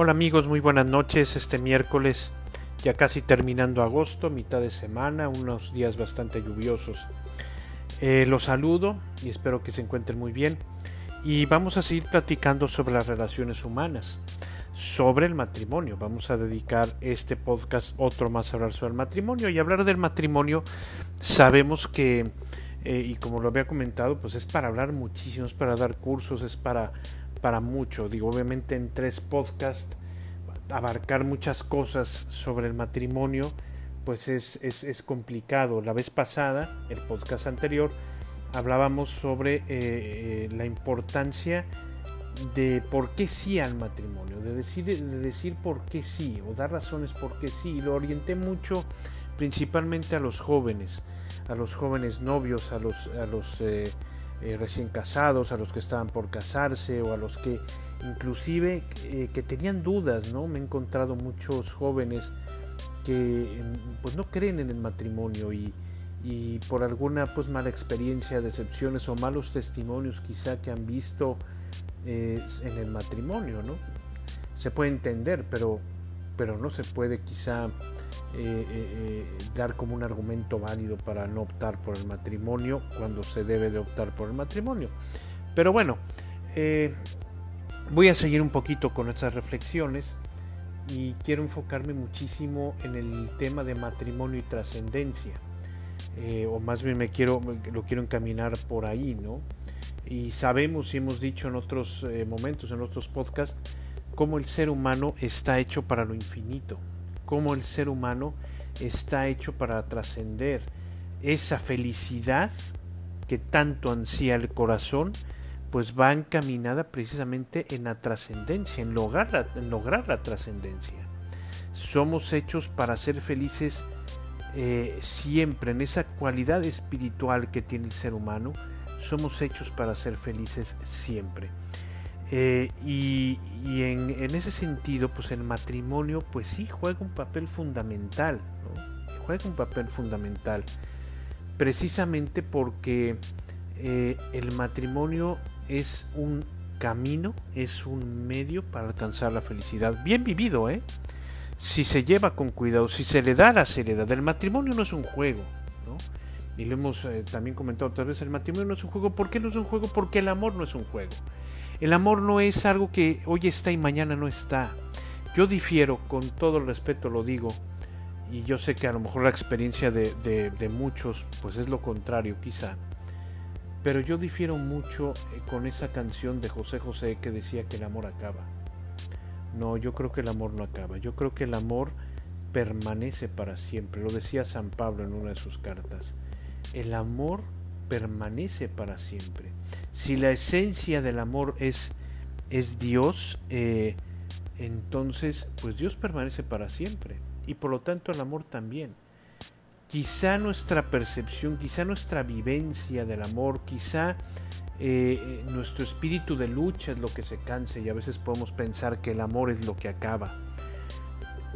Hola amigos, muy buenas noches. Este miércoles, ya casi terminando agosto, mitad de semana, unos días bastante lluviosos. Eh, los saludo y espero que se encuentren muy bien. Y vamos a seguir platicando sobre las relaciones humanas, sobre el matrimonio. Vamos a dedicar este podcast otro más a hablar sobre el matrimonio. Y hablar del matrimonio, sabemos que, eh, y como lo había comentado, pues es para hablar muchísimo, es para dar cursos, es para para mucho. Digo, obviamente en tres podcasts abarcar muchas cosas sobre el matrimonio, pues es, es, complicado. La vez pasada, el podcast anterior, hablábamos sobre eh, eh, la importancia de por qué sí al matrimonio, de decir, de decir por qué sí, o dar razones por qué sí. Lo orienté mucho principalmente a los jóvenes, a los jóvenes novios, a los, a los eh, eh, recién casados, a los que estaban por casarse o a los que inclusive eh, que tenían dudas, ¿no? Me he encontrado muchos jóvenes que pues no creen en el matrimonio y, y por alguna pues mala experiencia, decepciones o malos testimonios quizá que han visto eh, en el matrimonio, ¿no? Se puede entender, pero, pero no se puede quizá eh, eh, eh, dar como un argumento válido para no optar por el matrimonio cuando se debe de optar por el matrimonio. Pero bueno, voy a seguir un poquito con estas reflexiones y quiero enfocarme muchísimo en el tema de matrimonio y trascendencia. o más bien me quiero, lo quiero encaminar por ahí, ¿no? Y sabemos y hemos dicho en otros momentos, en otros podcasts, cómo el ser humano está hecho para lo infinito cómo el ser humano está hecho para trascender esa felicidad que tanto ansía el corazón, pues va encaminada precisamente en la trascendencia, en lograr la, trascendencia. Somos hechos para ser felices eh, siempre, en esa cualidad espiritual que tiene el ser humano, somos hechos para ser felices siempre. Eh, y, en, ese sentido, pues el matrimonio, pues sí, juega un papel fundamental, juega un papel fundamental, precisamente porque eh, el matrimonio es un camino, es un medio para alcanzar la felicidad, bien vivido, ¿eh? Si se lleva con cuidado, si se le da la seriedad, el matrimonio no es un juego, ¿no? Y lo hemos eh, también comentado otra vez, el matrimonio no es un juego, ¿por qué no es un juego? Porque el amor no es un juego. El amor no es algo que hoy está y mañana no está. Yo difiero, con todo el respeto lo digo, y yo sé que a lo mejor la experiencia de, muchos pues es lo contrario quizá, pero yo difiero mucho eh, con esa canción de José José que decía que el amor acaba. No, yo creo que el amor no acaba, yo creo que el amor permanece para siempre, lo decía San Pablo en una de sus cartas. El amor permanece para siempre si la esencia del amor es, es Dios, eh, entonces pues Dios permanece para siempre y por lo tanto el amor también. Quizá nuestra percepción, quizá nuestra vivencia del amor, quizá eh, eh, nuestro espíritu de lucha es lo que se canse y a veces podemos pensar que el amor es lo que acaba.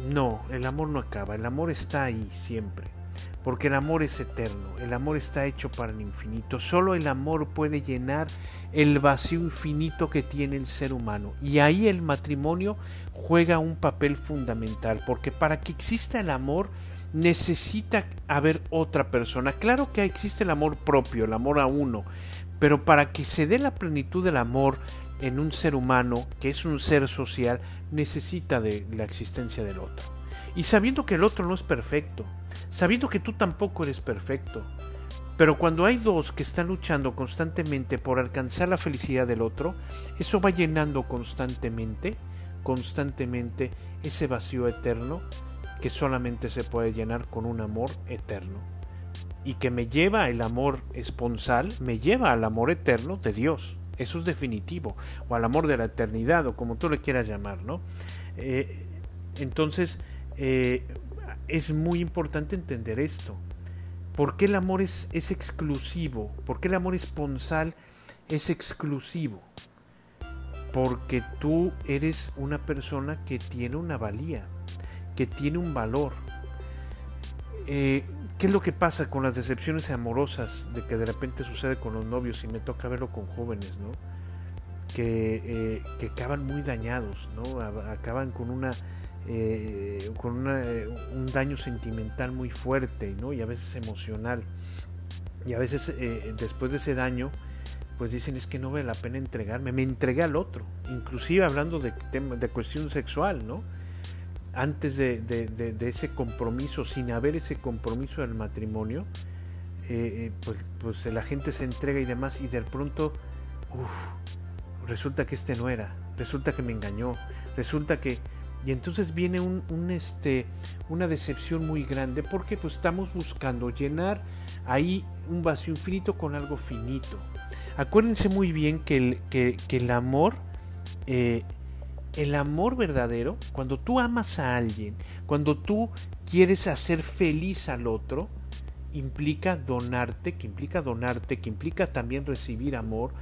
No, el amor no acaba, el amor está ahí siempre porque el amor es eterno, el amor está hecho para el infinito, solo el amor puede llenar el vacío infinito que tiene el ser humano y ahí el matrimonio juega un papel fundamental, porque para que exista el amor necesita haber otra persona. Claro que existe el amor propio, el amor a uno, pero para que se dé la plenitud del amor en un ser humano, que es un ser social, necesita de la existencia del otro. Y sabiendo que el otro no es perfecto, sabiendo que tú tampoco eres perfecto. Pero cuando hay dos que están luchando constantemente por alcanzar la felicidad del otro, eso va llenando constantemente, constantemente ese vacío eterno que solamente se puede llenar con un amor eterno. Y que me lleva el amor esponsal, me lleva al amor eterno de Dios. Eso es definitivo. O al amor de la eternidad, o como tú le quieras llamar, ¿no? Eh, entonces, eh, es muy importante entender esto. ¿Por qué el amor es, exclusivo? ¿Por qué el amor esponsal es exclusivo? Porque tú eres una persona que tiene una valía, que tiene un valor. Eh, ¿Qué es lo que pasa con las decepciones amorosas de que de repente sucede con los novios y me toca verlo con jóvenes, ¿no? Que, que acaban muy dañados, ¿no? acaban con una eh, con eh, un daño sentimental muy fuerte ¿no? y a veces emocional. Y a veces eh, después de ese daño, pues dicen es que no vale la pena entregarme, me entregué al otro, inclusive hablando de, de cuestión sexual, ¿no? Antes de, ese compromiso, sin haber ese compromiso del matrimonio, pues, pues, la gente se entrega y demás y de pronto, resulta que este no era, resulta que me engañó, resulta que y entonces viene un, este, una decepción muy grande porque pues estamos buscando llenar ahí un vacío infinito con algo finito. Acuérdense muy bien que el, que, el amor, eh, el amor verdadero, cuando tú amas a alguien, cuando tú quieres hacer feliz al otro, implica donarte, que implica donarte, que implica también recibir amor,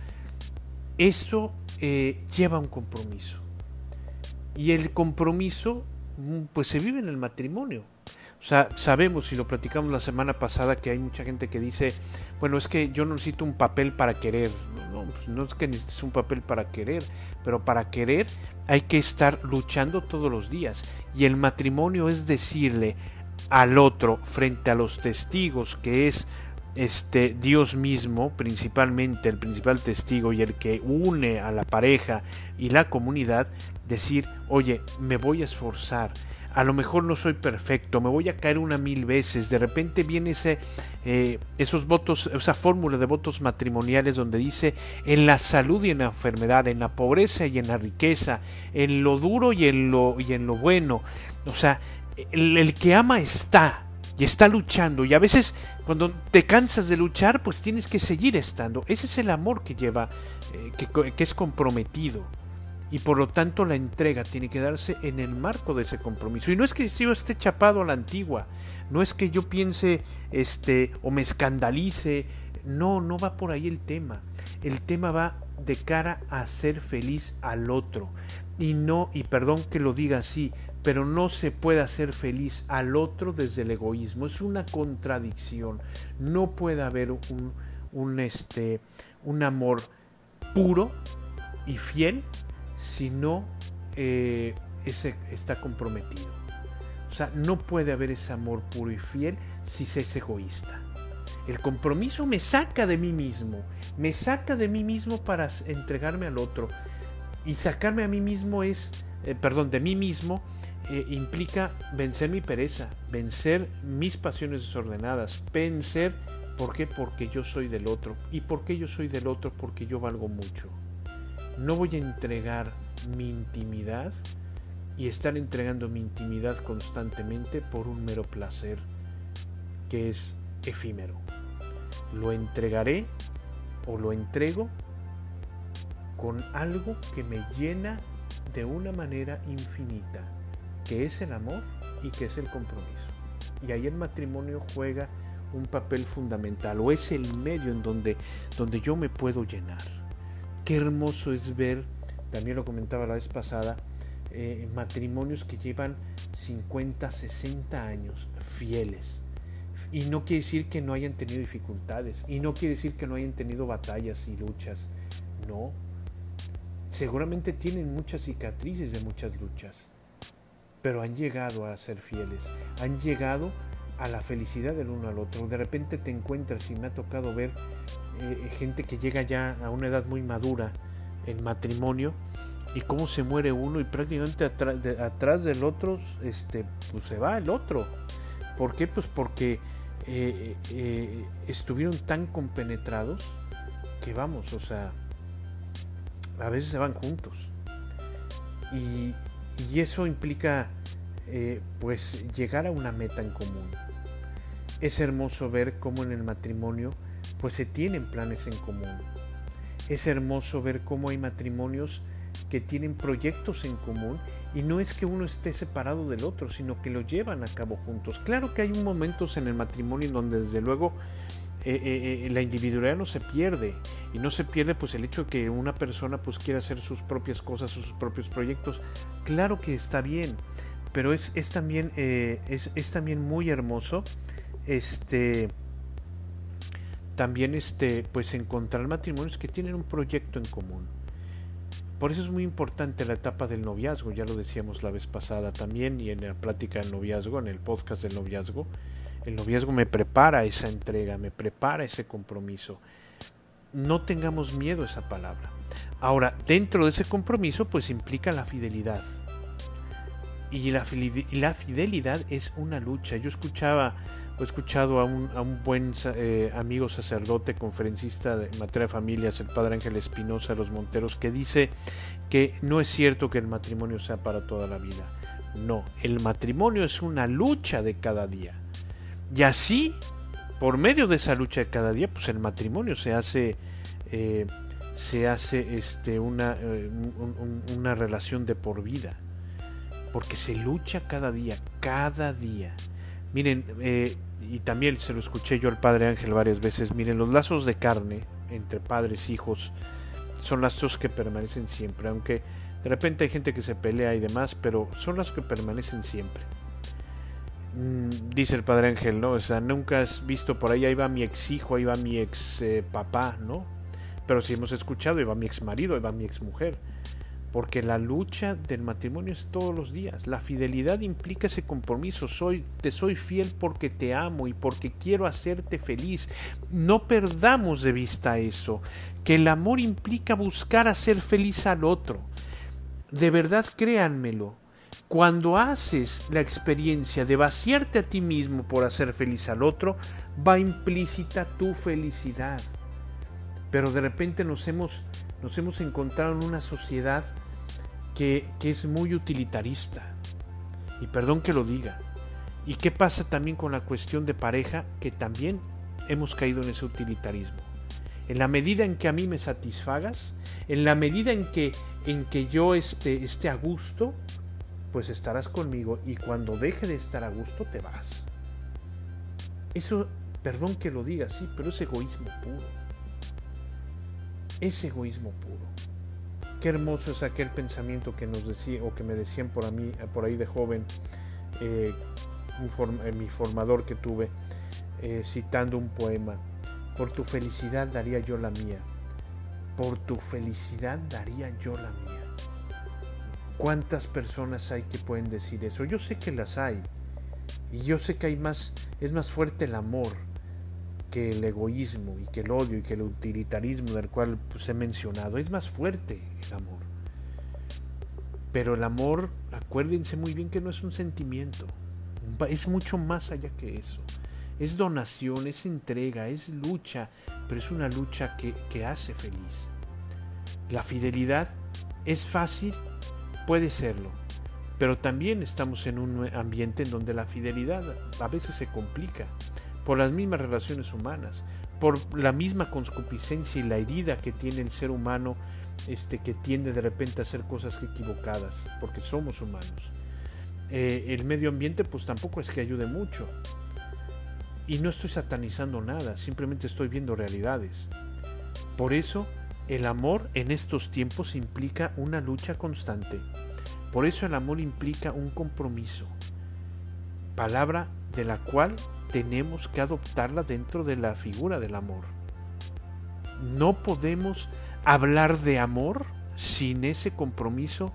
eso eh, lleva un compromiso. Y el compromiso, mm, pues se vive en el matrimonio. O sea, sabemos y lo platicamos la semana pasada que hay mucha gente que dice, bueno, es que yo no necesito un papel para querer. No, no, pues no es que necesites un papel para querer, pero para querer hay que estar luchando todos los días. Y el matrimonio es decirle al otro frente a los testigos que es este Dios mismo, principalmente el principal testigo y el que une a la pareja y la comunidad, decir, oye, me voy a esforzar, a lo mejor no soy perfecto, me voy a caer una mil veces, de repente viene ese, eh, esos votos, esa fórmula de votos matrimoniales donde dice en la salud y en la enfermedad, en la pobreza y en la riqueza, en lo duro y en lo, y en lo bueno, o sea, el que ama está, y está luchando y a veces cuando te cansas de luchar pues tienes que seguir estando. Ese es el amor que lleva, eh, que, es comprometido y por lo tanto la entrega tiene que darse en el marco de ese compromiso. Y no es que yo esté chapado a la antigua, no es que yo piense este o me escandalice, no, no va por ahí el tema. El tema va de cara a ser feliz al otro. Y no, y perdón que lo diga así, pero no se puede hacer feliz al otro desde el egoísmo. Es una contradicción. No puede haber un, un, este, un amor puro y fiel si no eh, ese está comprometido. O sea, no puede haber ese amor puro y fiel si se es egoísta. El compromiso me saca de mí mismo, me saca de mí mismo para entregarme al otro. Y sacarme a mí mismo es, eh, perdón, de mí mismo eh, implica vencer mi pereza, vencer mis pasiones desordenadas, vencer, ¿por qué? Porque yo soy del otro. ¿Y por qué yo soy del otro? Porque yo valgo mucho. No voy a entregar mi intimidad y estar entregando mi intimidad constantemente por un mero placer que es efímero. Lo entregaré o lo entrego con algo que me llena de una manera infinita que es el amor y que es el compromiso. Y ahí el matrimonio juega un papel fundamental o es el medio en donde, donde yo me puedo llenar. Qué hermoso es ver, también lo comentaba la vez pasada, eh, matrimonios que llevan 50, 60 años fieles. Y no quiere decir que no hayan tenido dificultades, y no quiere decir que no hayan tenido batallas y luchas. No. Seguramente tienen muchas cicatrices de muchas luchas pero han llegado a ser fieles, han llegado a la felicidad del uno al otro. De repente te encuentras y me ha tocado ver eh, gente que llega ya a una edad muy madura en matrimonio y cómo se muere uno y prácticamente atrás, del otro este, pues se va el otro. ¿Por qué? Pues porque eh, eh, estuvieron tan compenetrados que vamos, o sea, a veces se van juntos. Y, y eso implica eh, pues llegar a una meta en común. Es hermoso ver cómo en el matrimonio pues se tienen planes en común. Es hermoso ver cómo hay matrimonios que tienen proyectos en común y no es que uno esté separado del otro, sino que lo llevan a cabo juntos. Claro que hay momentos en el matrimonio en donde desde luego eh, eh, eh, la individualidad no se pierde y no se pierde pues el hecho de que una persona pues quiera hacer sus propias cosas sus propios proyectos claro que está bien pero es, es también es, es, también muy hermoso este también este pues encontrar matrimonios que tienen un proyecto en común por eso es muy importante la etapa del noviazgo, ya lo decíamos la vez pasada también y en la plática del noviazgo, en el podcast del noviazgo. El noviazgo me prepara esa entrega, me prepara ese compromiso. No tengamos miedo a esa palabra. Ahora, dentro de ese compromiso, pues implica la fidelidad. Y la, fidelidad es una lucha. Yo escuchaba he escuchado a un, a un buen eh, amigo sacerdote, conferencista de materia de familias, el padre Ángel Espinosa de los Monteros, que dice que no es cierto que el matrimonio sea para toda la vida. No, el matrimonio es una lucha de cada día. Y así, por medio de esa lucha de cada día, pues el matrimonio se hace, eh, se hace este, una, eh, una relación de por vida. Porque se lucha cada día, cada día. Miren, eh, y también se lo escuché yo al Padre Ángel varias veces, miren, los lazos de carne entre padres hijos son lazos que permanecen siempre, aunque de repente hay gente que se pelea y demás, pero son lazos que permanecen siempre. Mm, dice el Padre Ángel, ¿no? O sea, nunca has visto por ahí, ahí va mi ex hijo, ahí va mi ex eh, papá, ¿no? Pero si hemos escuchado, ahí va mi ex marido, ahí va mi ex mujer porque la lucha del matrimonio es todos los días. La fidelidad implica ese compromiso. Soy, te soy fiel porque te amo y porque quiero hacerte feliz. No perdamos de vista eso, que el amor implica buscar hacer feliz al otro. De verdad, créanmelo. Cuando haces la experiencia de vaciarte a ti mismo por hacer feliz al otro, va implícita tu felicidad. Pero de repente nos hemos, nos hemos encontrado en una sociedad que, es muy utilitarista. Y perdón que lo diga. ¿Y qué pasa también con la cuestión de pareja? Que también hemos caído en ese utilitarismo. En la medida en que a mí me satisfagas, en la medida en que, en que yo esté, esté a gusto, pues estarás conmigo y cuando deje de estar a gusto te vas. Eso, perdón que lo diga así, pero es egoísmo puro. Es egoísmo puro. Qué hermoso es aquel pensamiento que nos decía o que me decían por, a mí, por ahí de joven, eh, eh, mi formador que tuve, eh, citando un poema. Por tu felicidad daría yo la mía. Por tu felicidad daría yo la mía. ¿Cuántas personas hay que pueden decir eso? Yo sé que las hay. Y yo sé que hay más, es más fuerte el amor que el egoísmo y que el odio y que el utilitarismo del cual pues, he mencionado. Es más fuerte el amor. Pero el amor, acuérdense muy bien que no es un sentimiento. Es mucho más allá que eso. Es donación, es entrega, es lucha, pero es una lucha que, que hace feliz. La fidelidad es fácil, puede serlo, pero también estamos en un ambiente en donde la fidelidad a veces se complica por las mismas relaciones humanas, por la misma concupiscencia y la herida que tiene el ser humano, este, que tiende de repente a hacer cosas equivocadas, porque somos humanos. Eh, el medio ambiente pues tampoco es que ayude mucho. Y no estoy satanizando nada, simplemente estoy viendo realidades. Por eso el amor en estos tiempos implica una lucha constante. Por eso el amor implica un compromiso. Palabra de la cual tenemos que adoptarla dentro de la figura del amor. No podemos hablar de amor sin ese compromiso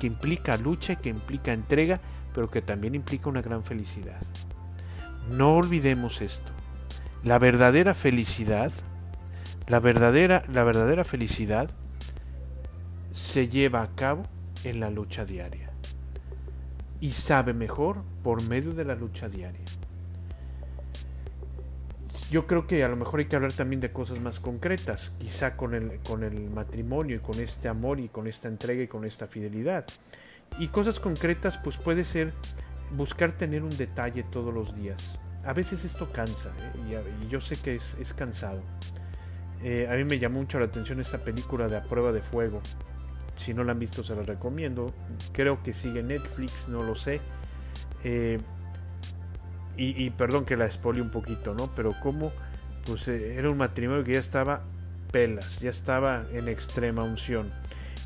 que implica lucha, que implica entrega, pero que también implica una gran felicidad. No olvidemos esto. La verdadera felicidad, la verdadera, la verdadera felicidad se lleva a cabo en la lucha diaria. Y sabe mejor por medio de la lucha diaria yo creo que a lo mejor hay que hablar también de cosas más concretas, quizá con el, con el matrimonio y con este amor y con esta entrega y con esta fidelidad. Y cosas concretas pues puede ser buscar tener un detalle todos los días. A veces esto cansa ¿eh? y, yo sé que es, es cansado. Eh, a mí me llamó mucho la atención esta película de A Prueba de Fuego. Si no la han visto se la recomiendo. Creo que sigue Netflix, no lo sé. Eh, y, perdón que la expolie un poquito, ¿no? Pero como pues eh, era un matrimonio que ya estaba pelas, ya estaba en extrema unción.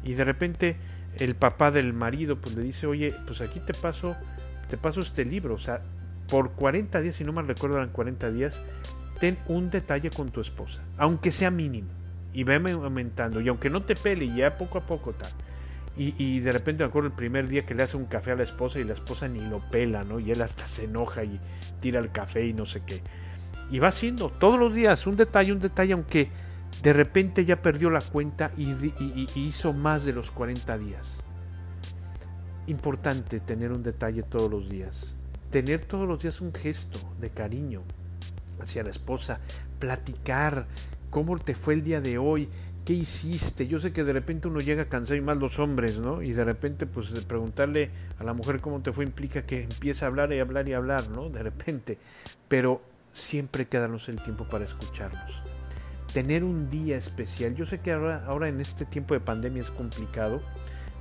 Y de repente el papá del marido pues le dice, oye, pues aquí te paso, te paso este libro, o sea, por 40 días, si no mal recuerdo eran 40 días, ten un detalle con tu esposa, aunque sea mínimo. y va aumentando. Y aunque no te pele, ya poco a poco tal. Y, y, de repente me acuerdo el primer día que le hace un café a la esposa y la esposa ni lo pela, ¿no? Y él hasta se enoja y tira el café y no sé qué. Y va haciendo todos los días un detalle, un detalle, aunque de repente ya perdió la cuenta y, y hizo más de los 40 días. Importante tener un detalle todos los días. Tener todos los días un gesto de cariño hacia la esposa. Platicar cómo te fue el día de hoy ¿qué hiciste? Yo sé que de repente uno llega cansado y más los hombres, ¿no? Y de repente, pues preguntarle a la mujer cómo te fue implica que empieza a hablar y hablar y hablar, ¿no? De repente. Pero siempre quedarnos el tiempo para escucharnos. Tener un día especial. Yo sé que ahora, ahora en este tiempo de pandemia es complicado,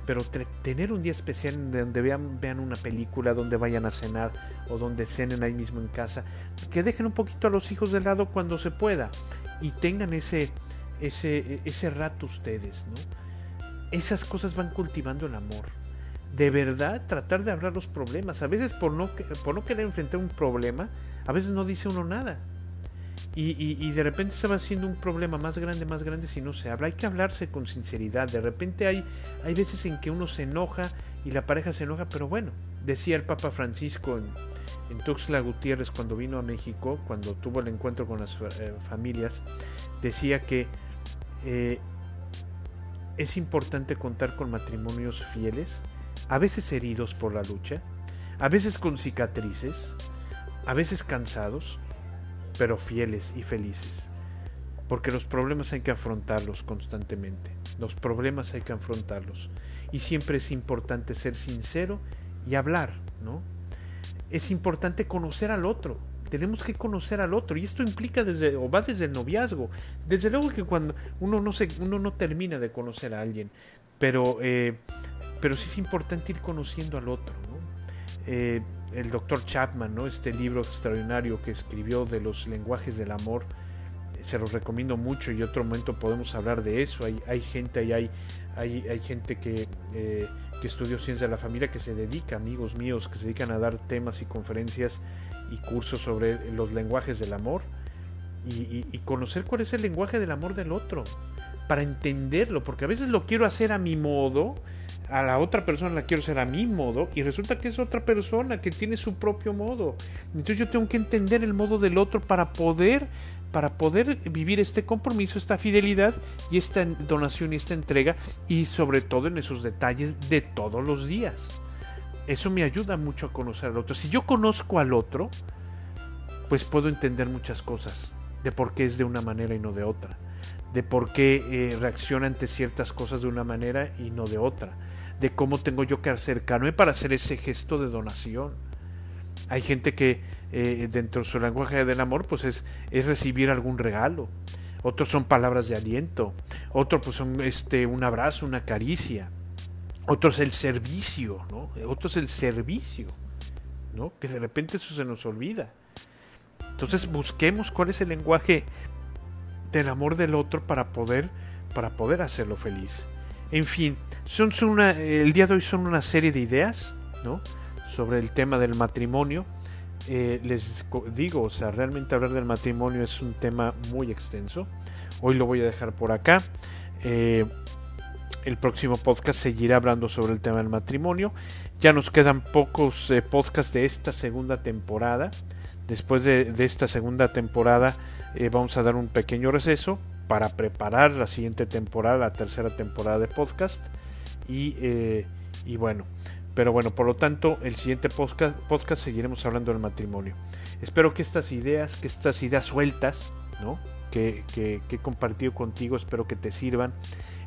pero tener un día especial donde vean, vean una película, donde vayan a cenar o donde cenen ahí mismo en casa, que dejen un poquito a los hijos de lado cuando se pueda y tengan ese ese, ese rato ustedes, ¿no? Esas cosas van cultivando el amor. De verdad, tratar de hablar los problemas. A veces por no, por no querer enfrentar un problema, a veces no dice uno nada. Y, y, de repente se va haciendo un problema más grande, más grande si no se habla. Hay que hablarse con sinceridad. De repente hay, hay veces en que uno se enoja y la pareja se enoja, pero bueno, decía el Papa Francisco en, en Tuxtla Gutiérrez cuando vino a México, cuando tuvo el encuentro con las eh, familias, decía que eh, es importante contar con matrimonios fieles, a veces heridos por la lucha, a veces con cicatrices, a veces cansados, pero fieles y felices. Porque los problemas hay que afrontarlos constantemente. Los problemas hay que afrontarlos. Y siempre es importante ser sincero y hablar, ¿no? Es importante conocer al otro tenemos que conocer al otro y esto implica desde o va desde el noviazgo desde luego que cuando uno no se uno no termina de conocer a alguien pero eh, pero sí es importante ir conociendo al otro eh, el doctor Chapman no este libro extraordinario que escribió de los lenguajes del amor se los recomiendo mucho y otro momento podemos hablar de eso. Hay, gente hay, gente que eh, que estudió ciencia de la familia, que se dedica, amigos míos, que se dedican a dar temas y conferencias y cursos sobre los lenguajes del amor y, conocer cuál es el lenguaje del amor del otro, para entenderlo, porque a veces lo quiero hacer a mi modo, a la otra persona la quiero hacer a mi modo y resulta que es otra persona que tiene su propio modo. Entonces yo tengo que entender el modo del otro para poder para poder vivir este compromiso, esta fidelidad y esta donación y esta entrega y sobre todo en esos detalles de todos los días. Eso me ayuda mucho a conocer al otro. Si yo conozco al otro, pues puedo entender muchas cosas de por qué es de una manera y no de otra, de por qué eh, reacciona ante ciertas cosas de una manera y no de otra, de cómo tengo yo que acercarme para hacer ese gesto de donación hay gente que eh, dentro de su lenguaje del amor pues es, es recibir algún regalo. Otros son palabras de aliento. Otros pues son este, un abrazo, una caricia. Otros el servicio, ¿no? Otros el servicio, ¿no? Que de repente eso se nos olvida. Entonces busquemos cuál es el lenguaje del amor del otro para poder, para poder hacerlo feliz. En fin, son, una, el día de hoy son una serie de ideas, ¿no? sobre el tema del matrimonio. Eh, les digo, o sea, realmente hablar del matrimonio es un tema muy extenso. Hoy lo voy a dejar por acá. Eh, el próximo podcast seguirá hablando sobre el tema del matrimonio. Ya nos quedan pocos eh, podcasts de esta segunda temporada. Después de, esta segunda temporada vamos a dar un pequeño receso para preparar la siguiente temporada, la tercera temporada de podcast. Y, y bueno, pero bueno, por lo tanto, el siguiente podcast, podcast seguiremos hablando del matrimonio. Espero que estas ideas, que estas ideas sueltas, ¿no? Que, que, he compartido contigo, espero que te sirvan.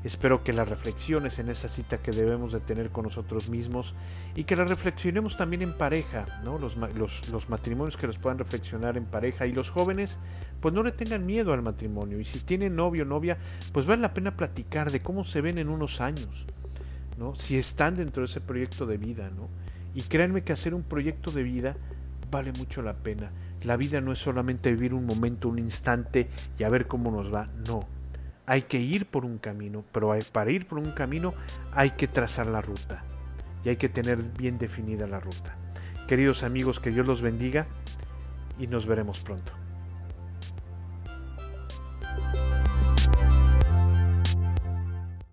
Espero que las reflexiones en esa cita que debemos de tener con nosotros mismos y que las reflexionemos también en pareja, ¿no? Los, los, matrimonios que los puedan reflexionar en pareja y los jóvenes, pues no le tengan miedo al matrimonio. Y si tienen novio o novia, pues vale la pena platicar de cómo se ven en unos años si están dentro de ese proyecto de vida, ¿no? Y créanme que hacer un proyecto de vida vale mucho la pena. La vida no es solamente vivir un momento, un instante y a ver cómo nos va, no. Hay que ir por un camino, pero para ir por un camino hay que trazar la ruta y hay que tener bien definida la ruta. Queridos amigos, que Dios los bendiga y nos veremos pronto.